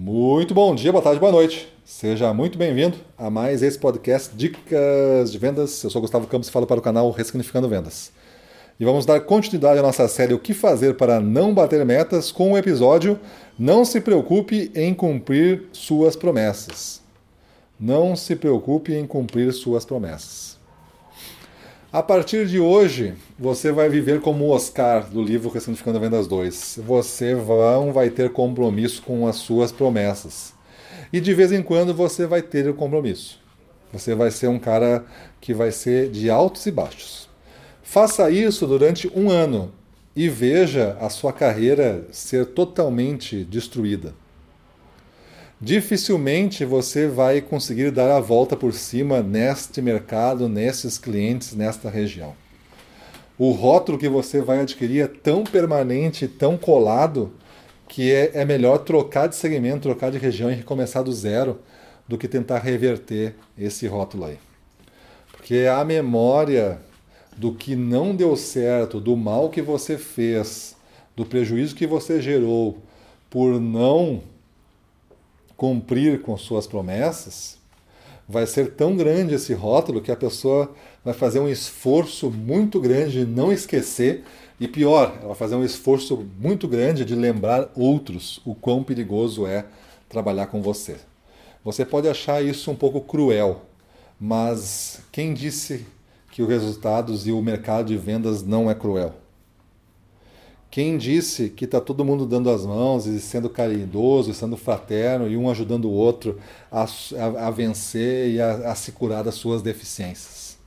Muito bom dia, boa tarde, boa noite. Seja muito bem-vindo a mais esse podcast Dicas de Vendas. Eu sou Gustavo Campos e falo para o canal Ressignificando Vendas. E vamos dar continuidade à nossa série O que fazer para não bater metas com o episódio Não se preocupe em cumprir suas promessas. Não se preocupe em cumprir suas promessas. A partir de hoje, você vai viver como o Oscar do livro Ressignificando Vendas 2. Você não vai ter compromisso com as suas promessas. E de vez em quando você vai ter o compromisso. Você vai ser um cara que vai ser de altos e baixos. Faça isso durante um ano e veja a sua carreira ser totalmente destruída dificilmente você vai conseguir dar a volta por cima neste mercado, nesses clientes, nesta região. O rótulo que você vai adquirir é tão permanente, tão colado, que é, é melhor trocar de segmento, trocar de região e recomeçar do zero do que tentar reverter esse rótulo aí. Porque a memória do que não deu certo, do mal que você fez, do prejuízo que você gerou por não cumprir com suas promessas, vai ser tão grande esse rótulo que a pessoa vai fazer um esforço muito grande de não esquecer e pior, ela vai fazer um esforço muito grande de lembrar outros o quão perigoso é trabalhar com você. Você pode achar isso um pouco cruel, mas quem disse que os resultados e o mercado de vendas não é cruel? Quem disse que está todo mundo dando as mãos e sendo caridoso, sendo fraterno e um ajudando o outro a, a, a vencer e a, a se curar das suas deficiências?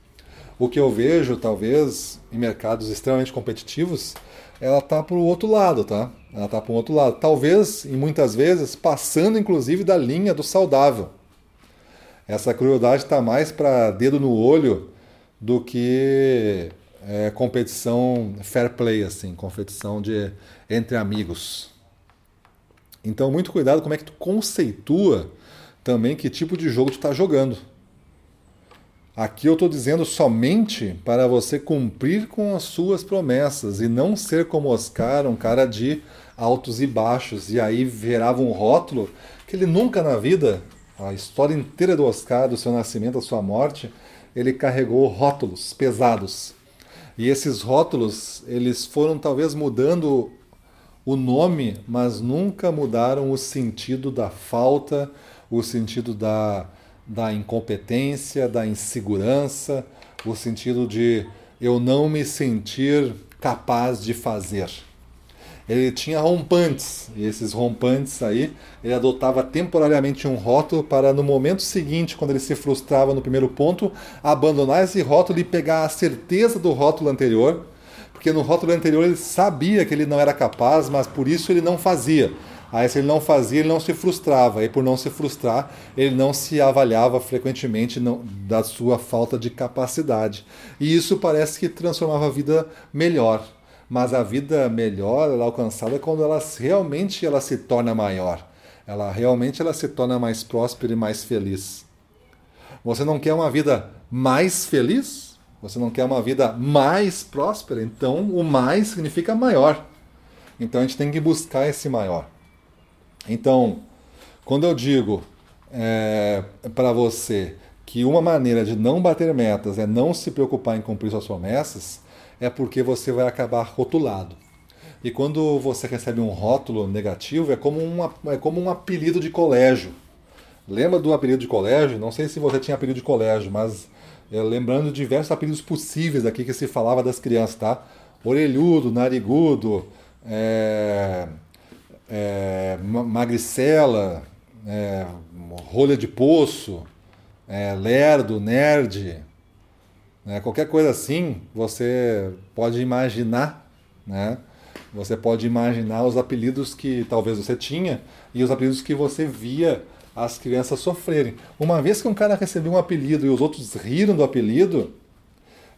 O que eu vejo, talvez, em mercados extremamente competitivos, ela está para o outro lado, tá? Ela está para o outro lado. Talvez, e muitas vezes, passando inclusive da linha do saudável. Essa crueldade está mais para dedo no olho do que é, competição fair play, assim, competição de entre amigos. Então, muito cuidado como é que tu conceitua também que tipo de jogo tu está jogando. Aqui eu estou dizendo somente para você cumprir com as suas promessas e não ser como Oscar, um cara de altos e baixos, e aí virava um rótulo que ele nunca na vida, a história inteira do Oscar, do seu nascimento, da sua morte, ele carregou rótulos pesados e esses rótulos, eles foram talvez mudando o nome, mas nunca mudaram o sentido da falta, o sentido da, da incompetência, da insegurança, o sentido de eu não me sentir capaz de fazer ele tinha rompantes, e esses rompantes aí, ele adotava temporariamente um rótulo para no momento seguinte, quando ele se frustrava no primeiro ponto, abandonar esse rótulo e pegar a certeza do rótulo anterior, porque no rótulo anterior ele sabia que ele não era capaz, mas por isso ele não fazia. Aí se ele não fazia, ele não se frustrava, e por não se frustrar, ele não se avaliava frequentemente não, da sua falta de capacidade. E isso parece que transformava a vida melhor mas a vida melhor ela é alcançada quando ela realmente ela se torna maior. Ela realmente ela se torna mais próspera e mais feliz. Você não quer uma vida mais feliz? Você não quer uma vida mais próspera? Então o mais significa maior. Então a gente tem que buscar esse maior. Então, quando eu digo é, para você que uma maneira de não bater metas é não se preocupar em cumprir suas promessas, é porque você vai acabar rotulado. E quando você recebe um rótulo negativo, é como, uma, é como um apelido de colégio. Lembra do apelido de colégio? Não sei se você tinha apelido de colégio, mas é, lembrando diversos apelidos possíveis aqui que se falava das crianças, tá? Orelhudo, narigudo, é, é, magricela, é, rolha de poço, é, lerdo, nerd, né? Qualquer coisa assim, você pode imaginar, né? Você pode imaginar os apelidos que talvez você tinha e os apelidos que você via as crianças sofrerem. Uma vez que um cara recebeu um apelido e os outros riram do apelido,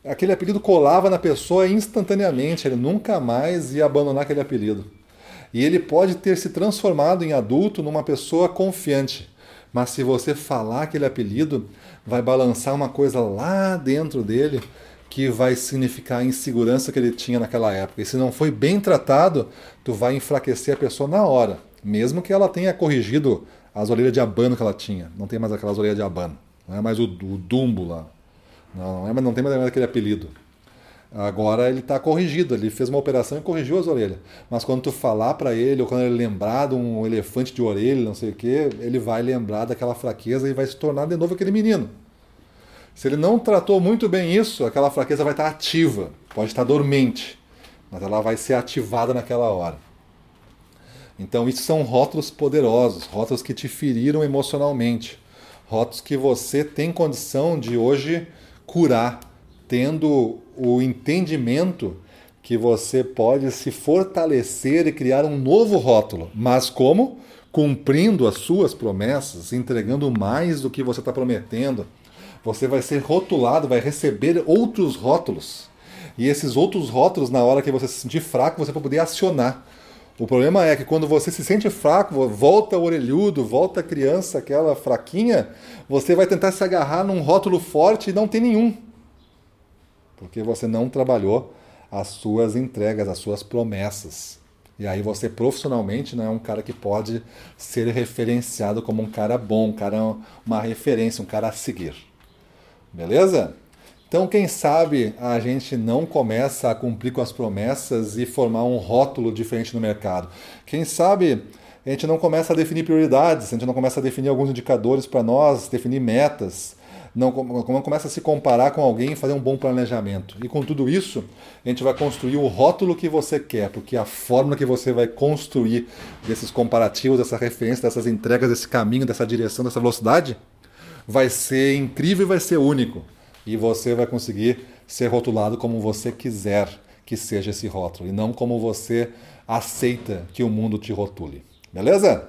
aquele apelido colava na pessoa instantaneamente, ele nunca mais ia abandonar aquele apelido. E ele pode ter se transformado em adulto numa pessoa confiante. Mas se você falar aquele apelido, vai balançar uma coisa lá dentro dele que vai significar a insegurança que ele tinha naquela época. E se não foi bem tratado, tu vai enfraquecer a pessoa na hora. mesmo que ela tenha corrigido as orelhas de abano que ela tinha. Não tem mais aquelas orelhas de abano. Não é mais o, o Dumbo lá. Não, não, é, não tem mais aquele apelido. Agora ele está corrigido, ele fez uma operação e corrigiu as orelhas. Mas quando tu falar para ele, ou quando ele lembrar de um elefante de orelha, não sei o que, ele vai lembrar daquela fraqueza e vai se tornar de novo aquele menino. Se ele não tratou muito bem isso, aquela fraqueza vai estar ativa, pode estar dormente, mas ela vai ser ativada naquela hora. Então, isso são rótulos poderosos, rótulos que te feriram emocionalmente, rótulos que você tem condição de hoje curar tendo o entendimento que você pode se fortalecer e criar um novo rótulo. Mas como? Cumprindo as suas promessas, entregando mais do que você está prometendo. Você vai ser rotulado, vai receber outros rótulos. E esses outros rótulos, na hora que você se sentir fraco, você vai poder acionar. O problema é que quando você se sente fraco, volta o orelhudo, volta a criança, aquela fraquinha, você vai tentar se agarrar num rótulo forte e não tem nenhum porque você não trabalhou as suas entregas, as suas promessas. E aí você profissionalmente não é um cara que pode ser referenciado como um cara bom, um cara uma referência, um cara a seguir. Beleza? Então, quem sabe a gente não começa a cumprir com as promessas e formar um rótulo diferente no mercado. Quem sabe a gente não começa a definir prioridades, a gente não começa a definir alguns indicadores para nós, definir metas, não, começa a se comparar com alguém e fazer um bom planejamento. E com tudo isso, a gente vai construir o rótulo que você quer, porque a fórmula que você vai construir desses comparativos, dessa referência, dessas entregas, desse caminho, dessa direção, dessa velocidade, vai ser incrível e vai ser único. E você vai conseguir ser rotulado como você quiser que seja esse rótulo, e não como você aceita que o mundo te rotule. Beleza?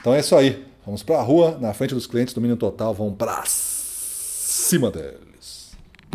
Então é isso aí. Vamos para a rua, na frente dos clientes do Mínimo Total, vamos para cima deles.